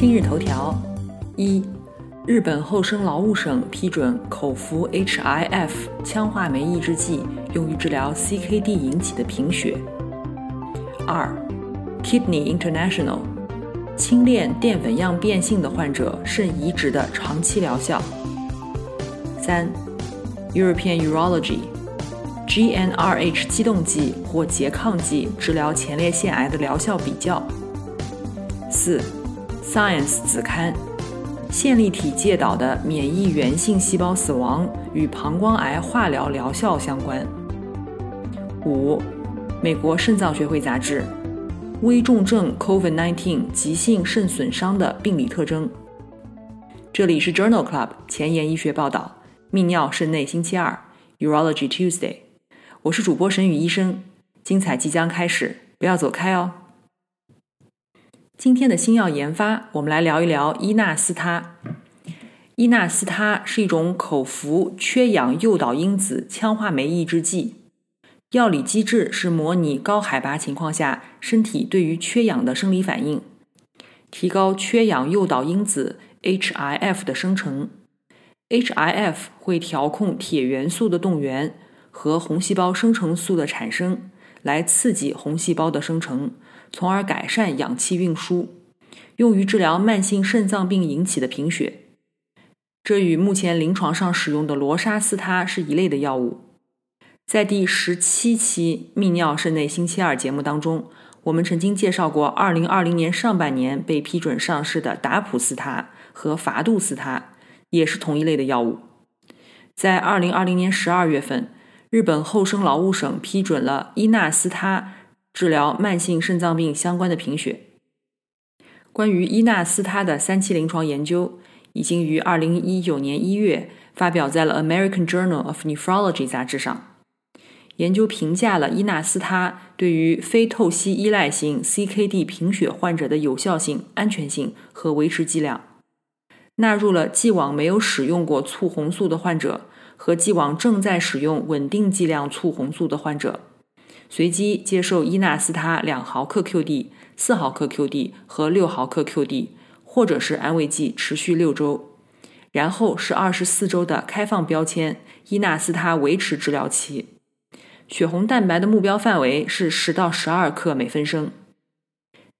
今日头条：一、日本厚生劳务省批准口服 HIF 羟化酶抑制剂用于治疗 CKD 引起的贫血。二、Kidney International 轻链淀粉样变性的患者肾移植的长期疗效。三、European Urology GnRH 激动剂或拮抗剂治疗前列腺癌的疗效比较。四。Science 子刊：线粒体介导的免疫原性细胞死亡与膀胱癌化疗疗效相关。五，美国肾脏学会杂志：危重症 COVID-19 急性肾损伤的病理特征。这里是 Journal Club 前沿医学报道，泌尿肾内星期二 Urology Tuesday，我是主播沈宇医生，精彩即将开始，不要走开哦。今天的新药研发，我们来聊一聊伊纳斯他。伊纳斯他是一种口服缺氧诱导因子羟化酶抑制剂，药理机制是模拟高海拔情况下身体对于缺氧的生理反应，提高缺氧诱导因子 HIF 的生成。HIF 会调控铁元素的动员和红细胞生成素的产生，来刺激红细胞的生成。从而改善氧气运输，用于治疗慢性肾脏病引起的贫血。这与目前临床上使用的罗沙司他是一类的药物。在第十七期泌尿肾内星期二节目当中，我们曾经介绍过2020年上半年被批准上市的达普司他和伐杜司他，也是同一类的药物。在2020年12月份，日本厚生劳务省批准了伊纳司他。治疗慢性肾脏病相关的贫血。关于伊纳斯他的三期临床研究，已经于二零一九年一月发表在了《American Journal of Nephrology》杂志上。研究评价了伊纳斯他对于非透析依赖型 CKD 贫血患者的有效性、安全性和维持剂量，纳入了既往没有使用过促红素的患者和既往正在使用稳定剂量促红素的患者。随机接受伊纳斯他两毫克 QD、四毫克 QD 和六毫克 QD，或者是安慰剂，持续六周，然后是二十四周的开放标签伊纳斯他维持治疗期。血红蛋白的目标范围是十到十二克每分升。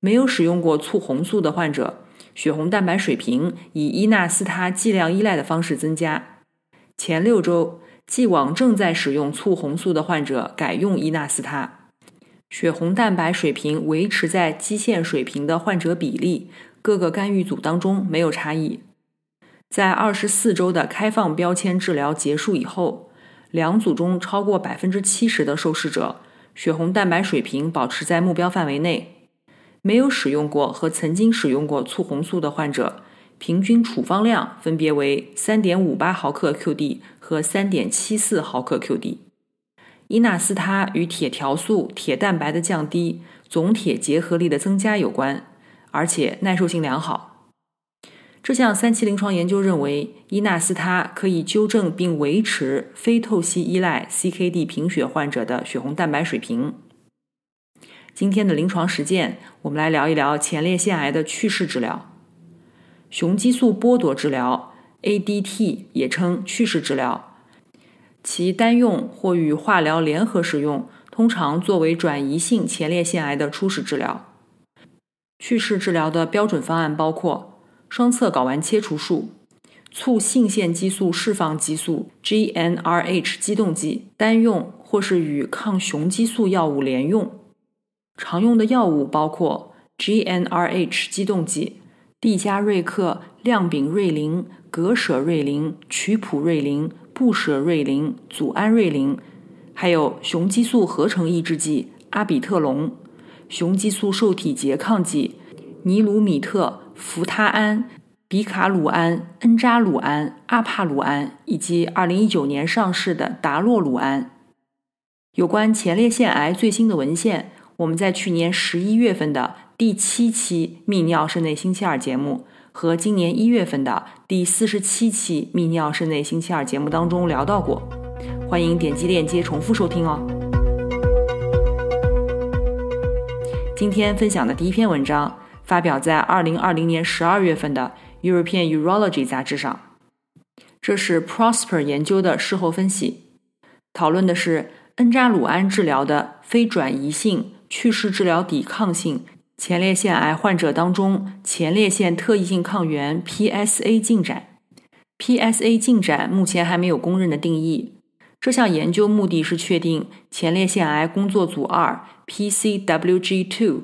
没有使用过促红素的患者，血红蛋白水平以伊纳斯他剂量依赖的方式增加。前六周。既往正在使用促红素的患者改用伊纳斯他，血红蛋白水平维持在基线水平的患者比例，各个干预组当中没有差异。在二十四周的开放标签治疗结束以后，两组中超过百分之七十的受试者血红蛋白水平保持在目标范围内。没有使用过和曾经使用过促红素的患者。平均处方量分别为三点五八毫克 QD 和三点七四毫克 QD。伊纳斯他与铁条素、铁蛋白的降低、总铁结合力的增加有关，而且耐受性良好。这项三期临床研究认为，伊纳斯他可以纠正并维持非透析依赖 CKD 贫血患者的血红蛋白水平。今天的临床实践，我们来聊一聊前列腺癌的去势治疗。雄激素剥夺治疗 （ADT） 也称去势治疗，其单用或与化疗联合使用，通常作为转移性前列腺癌的初始治疗。去势治疗的标准方案包括双侧睾丸切除术、促性腺激素释放激素 （GnRH） 激动剂单用或是与抗雄激素药物联用。常用的药物包括 GnRH 激动剂。地加瑞克、亮丙瑞林、格舍瑞林、曲普瑞林、布舍瑞林、祖安瑞林，还有雄激素合成抑制剂阿比特龙、雄激素受体拮抗剂尼鲁米特、福他安、比卡鲁安、恩扎鲁胺、阿帕鲁胺，以及2019年上市的达洛鲁胺。有关前列腺癌最新的文献，我们在去年十一月份的第七期泌尿肾内星期二节目和今年一月份的第四十七期泌尿肾内星期二节目当中聊到过，欢迎点击链接重复收听哦。今天分享的第一篇文章发表在二零二零年十二月份的。European Urology 杂志上，这是 Prosper 研究的事后分析，讨论的是恩扎鲁胺治疗的非转移性去势治疗抵抗性前列腺癌患者当中前列腺特异性抗原 PSA 进展。PSA 进展目前还没有公认的定义。这项研究目的是确定前列腺癌工作组二 PCWG2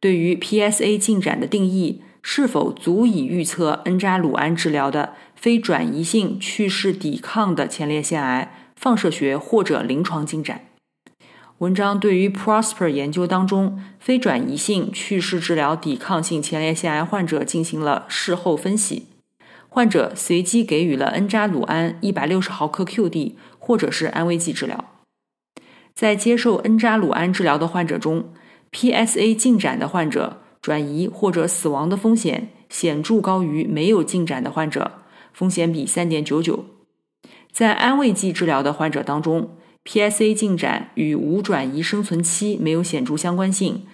对于 PSA 进展的定义。是否足以预测恩扎鲁胺治疗的非转移性去势抵抗的前列腺癌放射学或者临床进展？文章对于 Prosper 研究当中非转移性去势治疗抵抗性前列腺癌患者进行了事后分析。患者随机给予了恩扎鲁胺一百六十毫克 QD 或者是安慰剂治疗。在接受恩扎鲁胺治疗的患者中，PSA 进展的患者。转移或者死亡的风险显著高于没有进展的患者，风险比三点九九。在安慰剂治疗的患者当中，PSA 进展与无转移生存期没有显著相关性。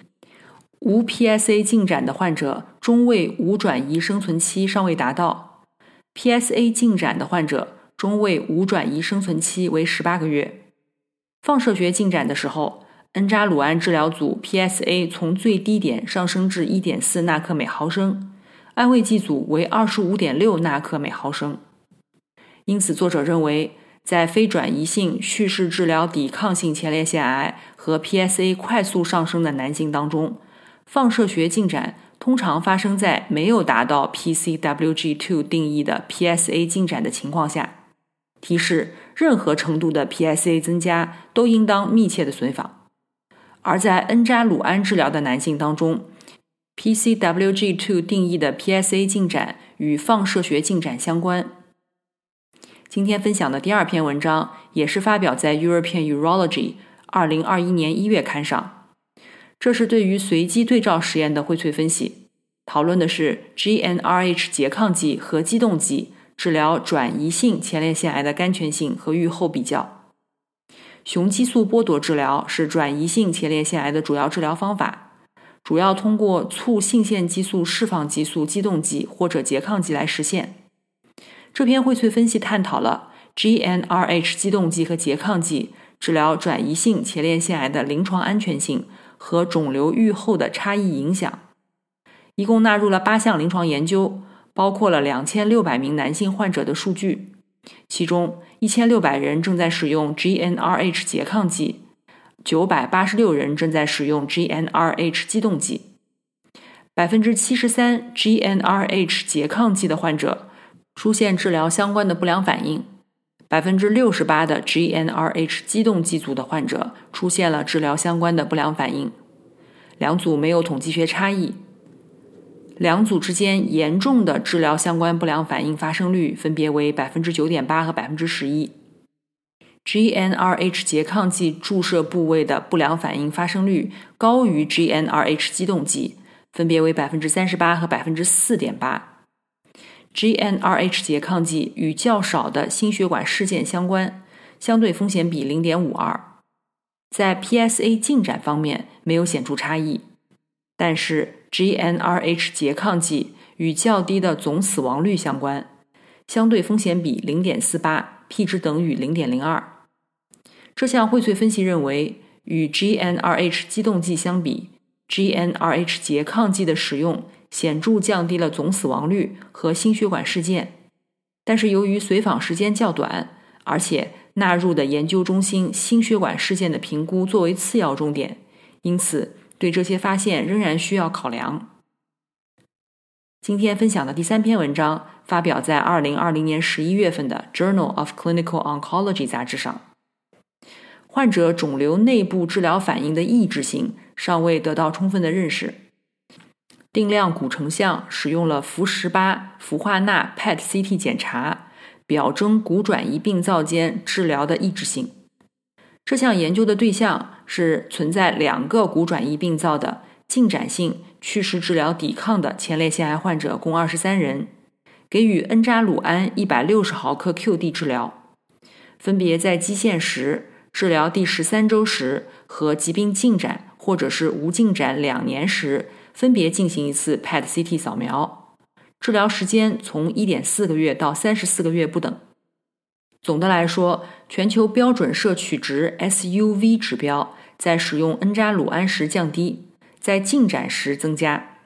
无 PSA 进展的患者中位无转移生存期尚未达到，PSA 进展的患者中位无转移生存期为十八个月。放射学进展的时候。恩扎鲁胺治疗组 PSA 从最低点上升至1.4纳克每毫升，安慰剂组为25.6纳克每毫升。因此，作者认为，在非转移性叙事治疗抵抗性前列腺癌和 PSA 快速上升的男性当中，放射学进展通常发生在没有达到 PCWG2 定义的 PSA 进展的情况下。提示：任何程度的 PSA 增加都应当密切的随访。而在恩扎鲁胺治疗的男性当中，PCWG2 定义的 PSA 进展与放射学进展相关。今天分享的第二篇文章也是发表在 European Urology 二零二一年一月刊上。这是对于随机对照实验的荟萃分析，讨论的是 GnRH 拮抗剂和激动剂治疗转移性前列腺癌的安全性和预后比较。雄激素剥夺治疗是转移性前列腺癌的主要治疗方法，主要通过促性腺激素释放激素激动剂或者拮抗剂来实现。这篇荟萃分析探讨了 GnRH 激动剂和拮抗剂治疗转移性前列腺癌的临床安全性和肿瘤预后的差异影响，一共纳入了八项临床研究，包括了两千六百名男性患者的数据。其中一千六百人正在使用 GnRH 拮抗剂，九百八十六人正在使用 GnRH 激动剂。百分之七十三 GnRH 拮抗剂的患者出现治疗相关的不良反应，百分之六十八的 GnRH 激动剂组的患者出现了治疗相关的不良反应。两组没有统计学差异。两组之间严重的治疗相关不良反应发生率分别为百分之九点八和百分之十一。GnRH 拮抗剂注射部位的不良反应发生率高于 GnRH 激动剂，分别为百分之三十八和百分之四点八。GnRH 拮抗剂与较少的心血管事件相关，相对风险比零点五二。在 PSA 进展方面没有显著差异，但是。GnRH 拮抗剂与较低的总死亡率相关，相对风险比 0.48，p 值等于0.02。这项荟萃分析认为，与 GnRH 激动剂相比，GnRH 拮抗剂的使用显著降低了总死亡率和心血管事件。但是，由于随访时间较短，而且纳入的研究中心心血管事件的评估作为次要重点，因此。对这些发现仍然需要考量。今天分享的第三篇文章发表在二零二零年十一月份的《Journal of Clinical Oncology》杂志上。患者肿瘤内部治疗反应的抑制性尚未得到充分的认识。定量骨成像使用了氟十八氟化钠 PET-CT 检查，表征骨转移病灶间治疗的抑制性。这项研究的对象是存在两个骨转移病灶的进展性去势治疗抵抗的前列腺癌患者，共二十三人，给予恩扎鲁胺一百六十毫克 QD 治疗，分别在基线时、治疗第十三周时和疾病进展或者是无进展两年时。分别进行一次 PET-CT 扫描，治疗时间从一点四个月到三十四个月不等。总的来说，全球标准摄取值 SUV 指标在使用恩扎鲁胺时降低，在进展时增加。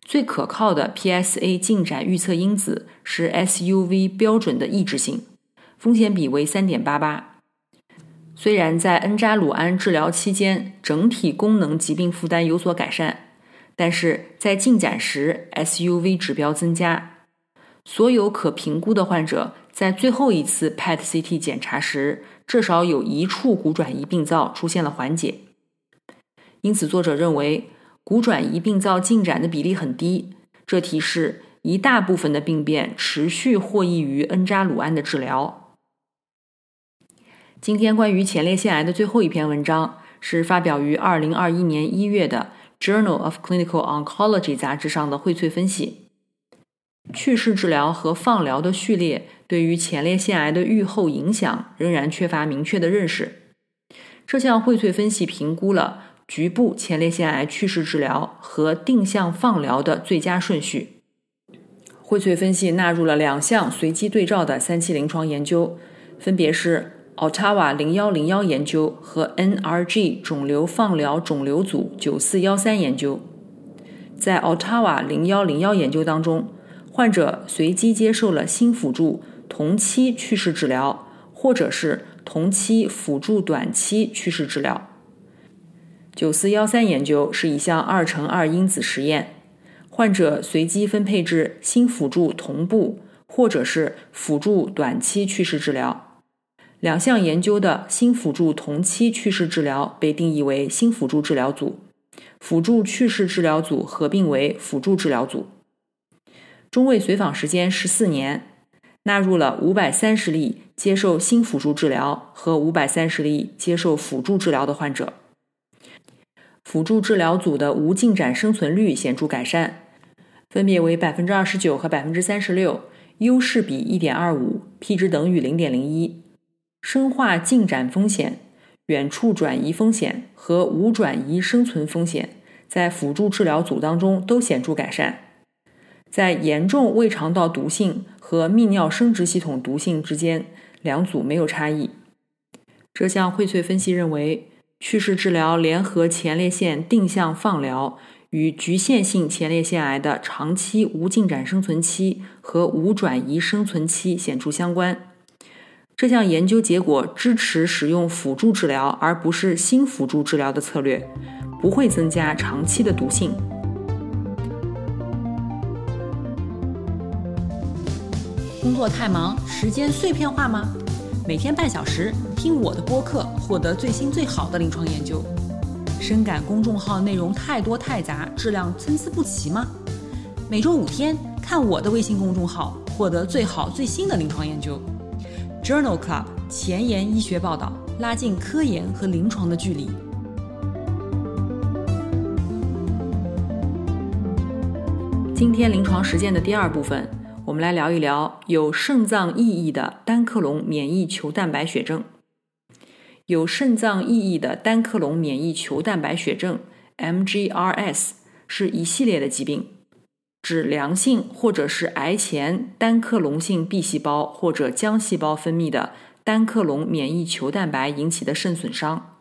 最可靠的 PSA 进展预测因子是 SUV 标准的抑制性，风险比为三点八八。虽然在恩扎鲁胺治疗期间，整体功能疾病负担有所改善。但是在进展时，SUV 指标增加。所有可评估的患者在最后一次 PET-CT 检查时，至少有一处骨转移病灶出现了缓解。因此，作者认为骨转移病灶进展的比例很低，这提示一大部分的病变持续获益于恩扎鲁胺的治疗。今天关于前列腺癌的最后一篇文章是发表于2021年1月的。Journal of Clinical Oncology 杂志上的荟萃分析，去势治疗和放疗的序列对于前列腺癌的预后影响仍然缺乏明确的认识。这项荟萃分析评估了局部前列腺癌去势治疗和定向放疗的最佳顺序。荟萃分析纳入了两项随机对照的三期临床研究，分别是。Ottawa 零幺零幺研究和 NRG 肿瘤放疗肿瘤组九四幺三研究，在 Ottawa 零幺零幺研究当中，患者随机接受了新辅助同期去世治疗，或者是同期辅助短期去世治疗。九四幺三研究是一项二乘二因子实验，患者随机分配至新辅助同步或者是辅助短期去世治疗。两项研究的新辅助同期去世治疗被定义为新辅助治疗组，辅助去世治疗组合并为辅助治疗组。中位随访时间十四年，纳入了五百三十例接受新辅助治疗和五百三十例接受辅助治疗的患者。辅助治疗组的无进展生存率显著改善，分别为百分之二十九和百分之三十六，优势比一点二五，P 值等于零点零一。深化进展风险、远处转移风险和无转移生存风险，在辅助治疗组当中都显著改善。在严重胃肠道毒性和泌尿生殖系统毒性之间，两组没有差异。这项荟萃分析认为，去势治疗联合前列腺定向放疗与局限性前列腺癌的长期无进展生存期和无转移生存期显著相关。这项研究结果支持使用辅助治疗而不是新辅助治疗的策略，不会增加长期的毒性。工作太忙，时间碎片化吗？每天半小时听我的播客，获得最新最好的临床研究。深感公众号内容太多太杂，质量参差不齐吗？每周五天看我的微信公众号，获得最好最新的临床研究。Journal Club 前沿医学报道，拉近科研和临床的距离。今天临床实践的第二部分，我们来聊一聊有肾脏意义的单克隆免疫球蛋白血症。有肾脏意义的单克隆免疫球蛋白血症 （MGRS） 是一系列的疾病。指良性或者是癌前单克隆性 B 细胞或者浆细胞分泌的单克隆免疫球蛋白引起的肾损伤，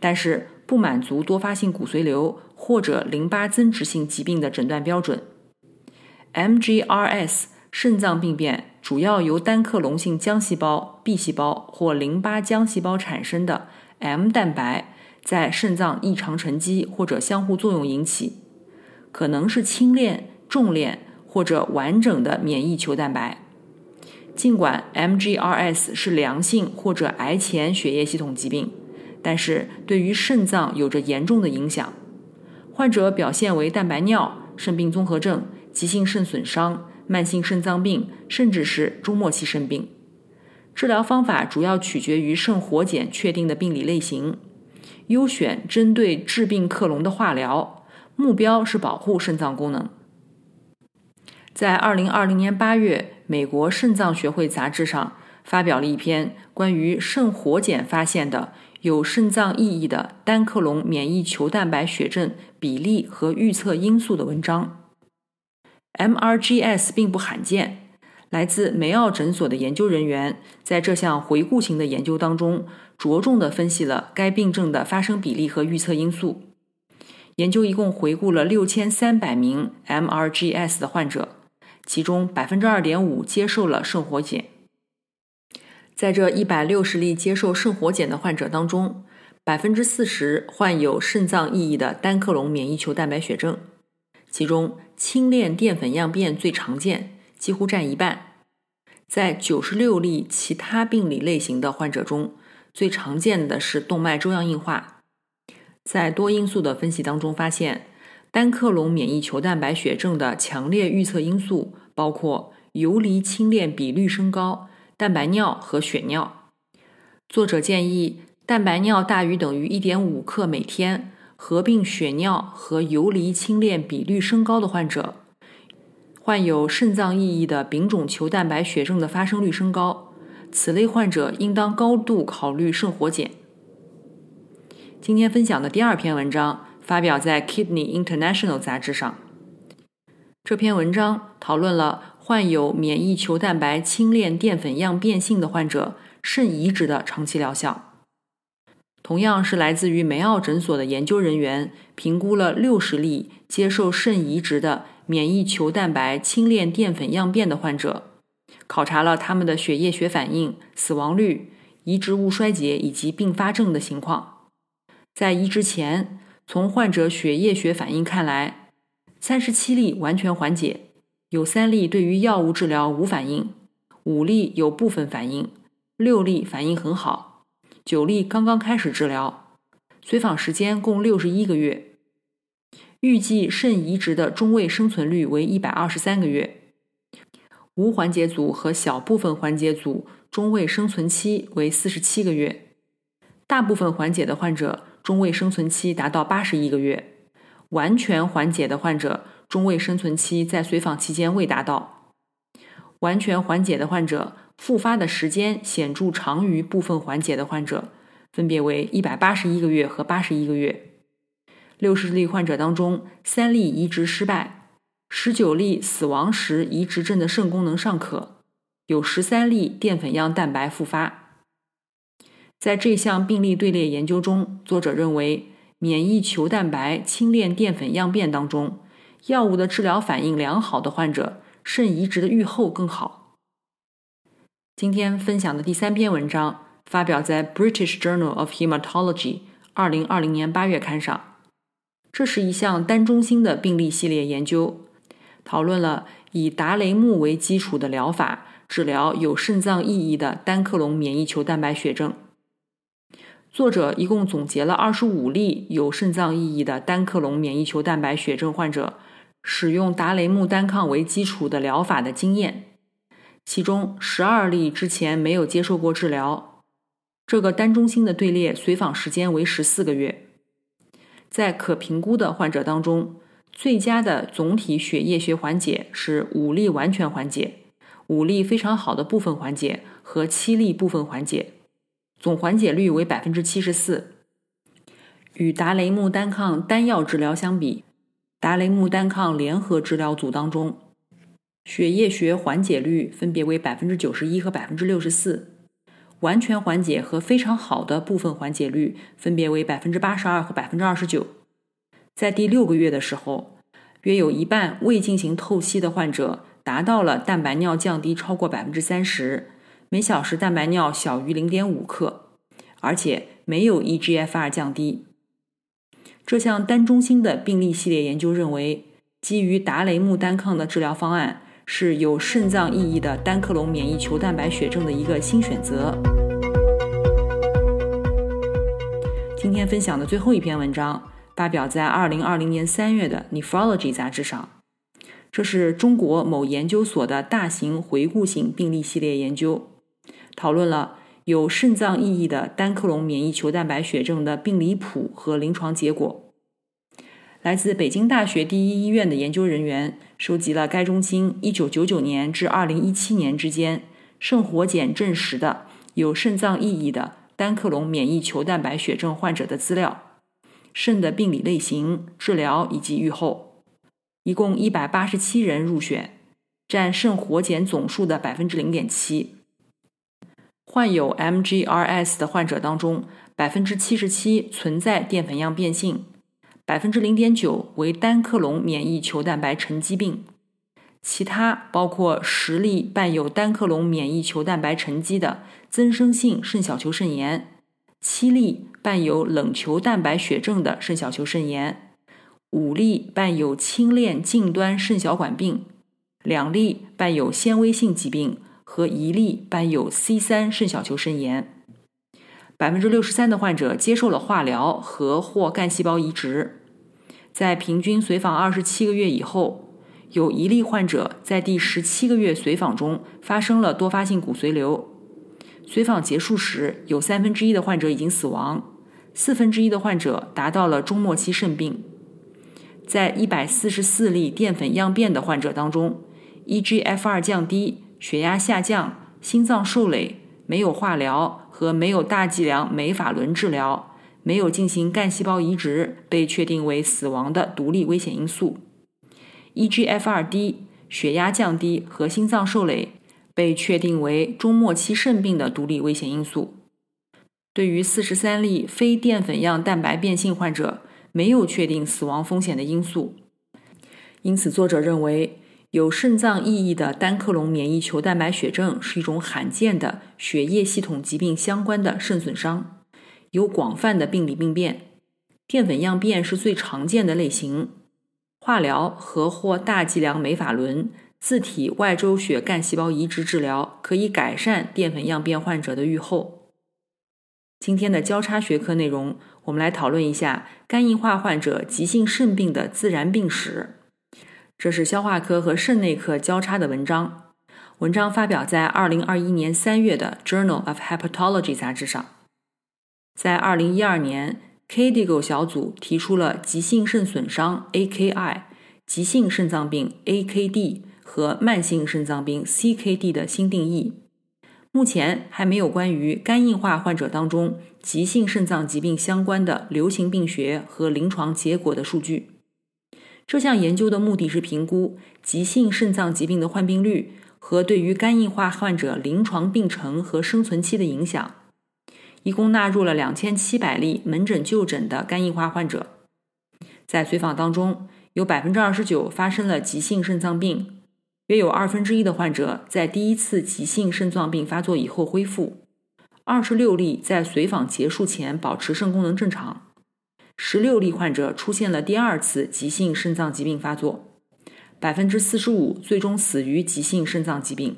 但是不满足多发性骨髓瘤或者淋巴增殖性疾病的诊断标准。MGRS 肾脏病变主要由单克隆性浆细胞 B 细胞或淋巴浆细胞产生的 M 蛋白在肾脏异常沉积或者相互作用引起，可能是轻链。重链或者完整的免疫球蛋白，尽管 MGRS 是良性或者癌前血液系统疾病，但是对于肾脏有着严重的影响。患者表现为蛋白尿、肾病综合症、急性肾损伤、慢性肾脏病，甚至是终末期肾病。治疗方法主要取决于肾活检确定的病理类型，优选针对致病克隆的化疗，目标是保护肾脏功能。在二零二零年八月，美国肾脏学会杂志上发表了一篇关于肾活检发现的有肾脏意义的单克隆免疫球蛋白血症比例和预测因素的文章。MRGS 并不罕见。来自梅奥诊所的研究人员在这项回顾型的研究当中，着重地分析了该病症的发生比例和预测因素。研究一共回顾了六千三百名 MRGS 的患者，其中百分之二点五接受了肾活检。在这一百六十例接受肾活检的患者当中，百分之四十患有肾脏意义的单克隆免疫球蛋白血症，其中轻链淀粉样变最常见。几乎占一半。在九十六例其他病理类型的患者中，最常见的是动脉粥样硬化。在多因素的分析当中，发现单克隆免疫球蛋白血症的强烈预测因素包括游离轻链比率升高、蛋白尿和血尿。作者建议，蛋白尿大于等于一点五克每天，合并血尿和游离轻链比率升高的患者。患有肾脏意义的丙种球蛋白血症的发生率升高，此类患者应当高度考虑肾活检。今天分享的第二篇文章发表在《Kidney International》杂志上。这篇文章讨论了患有免疫球蛋白轻链淀粉样变性的患者肾移植的长期疗效。同样是来自于梅奥诊所的研究人员评估了六十例接受肾移植的。免疫球蛋白轻链淀粉样变的患者，考察了他们的血液学反应、死亡率、移植物衰竭以及并发症的情况。在移植前，从患者血液学反应看来，三十七例完全缓解，有三例对于药物治疗无反应，五例有部分反应，六例反应很好，九例刚刚开始治疗，随访时间共六十一个月。预计肾移植的中位生存率为一百二十三个月，无缓解组和小部分缓解组中位生存期为四十七个月，大部分缓解的患者中位生存期达到八十一个月，完全缓解的患者中位生存期在随访期间未达到，完全缓解的患者复发的时间显著长于部分缓解的患者，分别为一百八十一个月和八十一个月。六十例患者当中，三例移植失败，十九例死亡时移植症的肾功能尚可，有十三例淀粉样蛋白复发。在这项病例队列研究中，作者认为，免疫球蛋白轻链淀粉样变当中，药物的治疗反应良好的患者，肾移植的预后更好。今天分享的第三篇文章发表在《British Journal of Hematology》二零二零年八月刊上。这是一项单中心的病例系列研究，讨论了以达雷木为基础的疗法治疗有肾脏意义的单克隆免疫球蛋白血症。作者一共总结了二十五例有肾脏意义的单克隆免疫球蛋白血症患者使用达雷木单抗为基础的疗法的经验，其中十二例之前没有接受过治疗。这个单中心的队列随访时间为十四个月。在可评估的患者当中，最佳的总体血液学缓解是五例完全缓解、五例非常好的部分缓解和七例部分缓解，总缓解率为百分之七十四。与达雷木单抗单药治疗相比，达雷木单抗联合治疗组当中，血液学缓解率分别为百分之九十一和百分之六十四。完全缓解和非常好的部分缓解率分别为百分之八十二和百分之二十九。在第六个月的时候，约有一半未进行透析的患者达到了蛋白尿降低超过百分之三十，每小时蛋白尿小于零点五克，而且没有 eGFR 降低。这项单中心的病例系列研究认为，基于达雷木单抗的治疗方案。是有肾脏意义的单克隆免疫球蛋白血症的一个新选择。今天分享的最后一篇文章发表在2020年3月的《Nephrology》杂志上。这是中国某研究所的大型回顾性病例系列研究，讨论了有肾脏意义的单克隆免疫球蛋白血症的病理谱和临床结果。来自北京大学第一医院的研究人员收集了该中心1999年至2017年之间肾活检证实的有肾脏意义的单克隆免疫球蛋白血症患者的资料、肾的病理类型、治疗以及预后。一共一百八十七人入选，占肾活检总数的百分之零点七。患有 MGRS 的患者当中，百分之七十七存在淀粉样变性，百分之零点九为单克隆免疫球蛋白沉积病。其他包括十例伴有单克隆免疫球蛋白沉积的增生性肾小球肾炎，七例伴有冷球蛋白血症的肾小球肾炎。五例伴有轻链近端肾小管病，两例伴有纤维性疾病和一例伴有 C 三肾小球肾炎。百分之六十三的患者接受了化疗和或干细胞移植。在平均随访二十七个月以后，有一例患者在第十七个月随访中发生了多发性骨髓瘤。随访结束时，有三分之一的患者已经死亡，四分之一的患者达到了终末期肾病。在一百四十四例淀粉样变的患者当中，eGFR 降低、血压下降、心脏受累、没有化疗和没有大剂量美法伦治疗、没有进行干细胞移植被确定为死亡的独立危险因素。eGFR 低、血压降低和心脏受累被确定为终末期肾病的独立危险因素。对于四十三例非淀粉样蛋白变性患者。没有确定死亡风险的因素，因此作者认为有肾脏意义的单克隆免疫球蛋白血症是一种罕见的血液系统疾病相关的肾损伤，有广泛的病理病变，淀粉样变是最常见的类型，化疗和或大剂量美法伦自体外周血干细胞移植治疗可以改善淀粉样变患者的预后。今天的交叉学科内容，我们来讨论一下肝硬化患者急性肾病的自然病史。这是消化科和肾内科交叉的文章，文章发表在二零二一年三月的《Journal of Hepatology》杂志上。在二零一二年 k d i g o 小组提出了急性肾损伤 （AKI）、急性肾脏病 （AKD） 和慢性肾脏病 （CKD） 的新定义。目前还没有关于肝硬化患者当中急性肾脏疾病相关的流行病学和临床结果的数据。这项研究的目的是评估急性肾脏疾病的患病率和对于肝硬化患者临床病程和生存期的影响。一共纳入了两千七百例门诊就诊的肝硬化患者，在随访当中，有百分之二十九发生了急性肾脏病。约有二分之一的患者在第一次急性肾脏病发作以后恢复，二十六例在随访结束前保持肾功能正常，十六例患者出现了第二次急性肾脏疾病发作，百分之四十五最终死于急性肾脏疾病，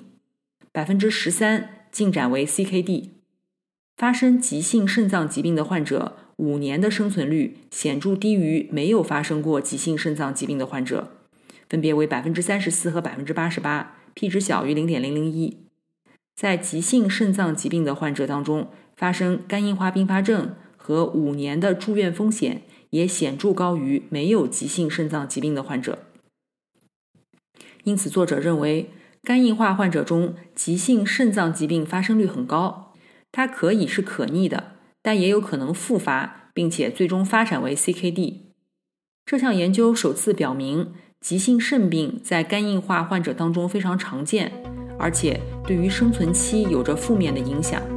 百分之十三进展为 CKD。发生急性肾脏疾病的患者五年的生存率显著低于没有发生过急性肾脏疾病的患者。分别为百分之三十四和百分之八十八，p 值小于零点零零一。在急性肾脏疾病的患者当中，发生肝硬化并发症和五年的住院风险也显著高于没有急性肾脏疾病的患者。因此，作者认为肝硬化患者中急性肾脏疾病发生率很高，它可以是可逆的，但也有可能复发，并且最终发展为 CKD。这项研究首次表明。急性肾病在肝硬化患者当中非常常见，而且对于生存期有着负面的影响。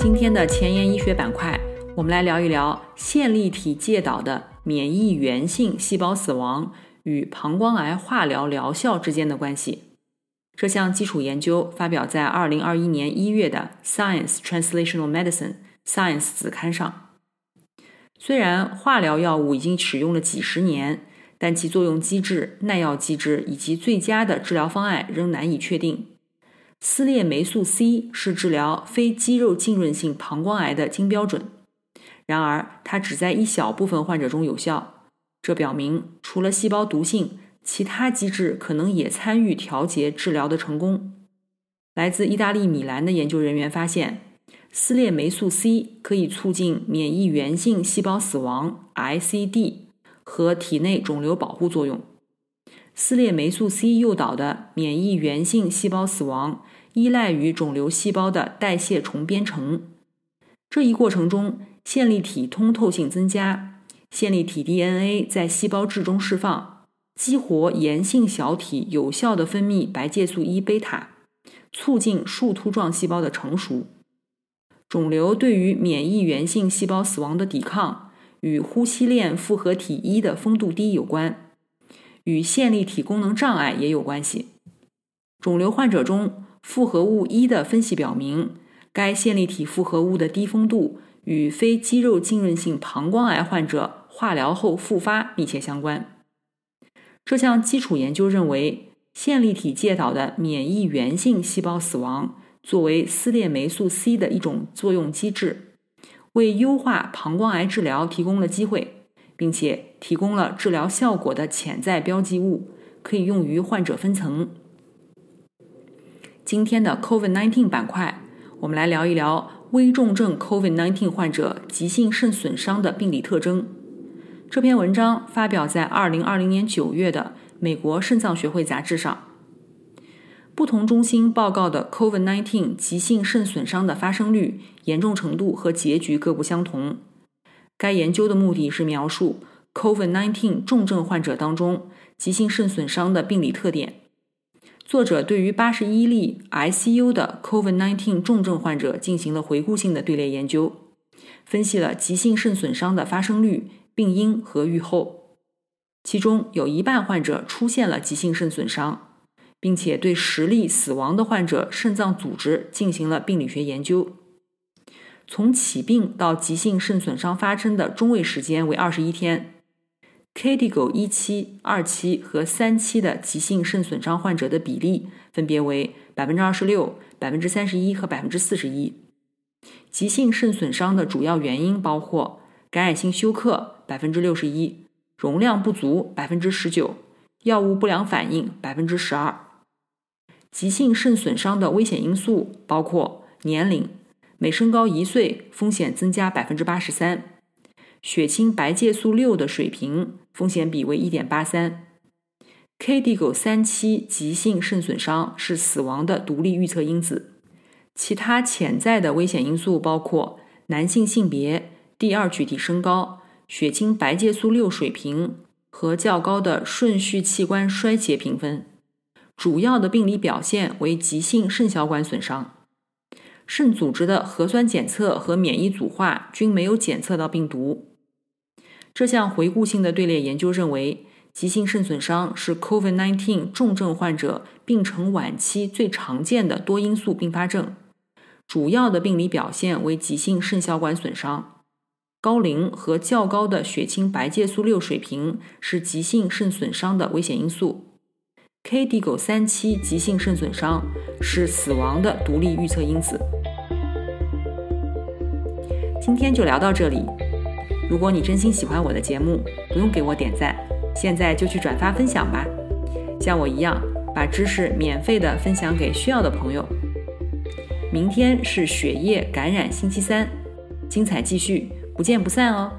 今天的前沿医学板块，我们来聊一聊线粒体介导的免疫源性细胞死亡与膀胱癌化疗疗效之间的关系。这项基础研究发表在2021年1月的《Science Translational Medicine》Science 子刊上。虽然化疗药物已经使用了几十年，但其作用机制、耐药机制以及最佳的治疗方案仍难以确定。撕裂霉素 C 是治疗非肌肉浸润性膀胱癌的金标准，然而它只在一小部分患者中有效。这表明，除了细胞毒性，其他机制可能也参与调节治疗的成功。来自意大利米兰的研究人员发现，撕裂霉素 C 可以促进免疫原性细胞死亡 （ICD） 和体内肿瘤保护作用。撕裂霉素 C 诱导的免疫原性细胞死亡依赖于肿瘤细胞的代谢重编程，这一过程中线粒体通透性增加，线粒体 DNA 在细胞质中释放，激活炎性小体有效的分泌白介素一贝塔，促进树突状细胞的成熟。肿瘤对于免疫原性细胞死亡的抵抗与呼吸链复合体一的丰度低有关。与线粒体功能障碍也有关系。肿瘤患者中，复合物一的分析表明，该线粒体复合物的低丰度与非肌肉浸润性膀胱癌患者化疗后复发密切相关。这项基础研究认为，线粒体介导的免疫原性细胞死亡作为撕裂霉素 C 的一种作用机制，为优化膀胱癌治疗提供了机会。并且提供了治疗效果的潜在标记物，可以用于患者分层。今天的 COVID-19 板块，我们来聊一聊危重症 COVID-19 患者急性肾损伤的病理特征。这篇文章发表在2020年9月的美国肾脏学会杂志上。不同中心报告的 COVID-19 急性肾损伤的发生率、严重程度和结局各不相同。该研究的目的是描述 COVID-19 重症患者当中急性肾损伤的病理特点。作者对于81例 ICU 的 COVID-19 重症患者进行了回顾性的队列研究，分析了急性肾损伤的发生率、病因和预后。其中有一半患者出现了急性肾损伤，并且对十例死亡的患者肾脏组织进行了病理学研究。从起病到急性肾损伤发生的中位时间为二十一天。KDIGO 一期、二期和三期的急性肾损伤患者的比例分别为百分之二十六、百分之三十一和百分之四十一。急性肾损伤的主要原因包括感染性休克百分之六十一、容量不足百分之十九、药物不良反应百分之十二。急性肾损伤的危险因素包括年龄。每升高一岁，风险增加百分之八十三；血清白介素六的水平风险比为一点八三。KDIGO 三期急性肾损伤是死亡的独立预测因子。其他潜在的危险因素包括男性性别、第二具体升高、血清白介素六水平和较高的顺序器官衰竭评分。主要的病理表现为急性肾小管损伤。肾组织的核酸检测和免疫组化均没有检测到病毒。这项回顾性的队列研究认为，急性肾损伤是 COVID-19 重症患者病程晚期最常见的多因素并发症。主要的病理表现为急性肾小管损伤。高龄和较高的血清白介素六水平是急性肾损伤的危险因素。KDIGO 三期急性肾损伤是死亡的独立预测因子。今天就聊到这里。如果你真心喜欢我的节目，不用给我点赞，现在就去转发分享吧。像我一样，把知识免费的分享给需要的朋友。明天是血液感染星期三，精彩继续，不见不散哦。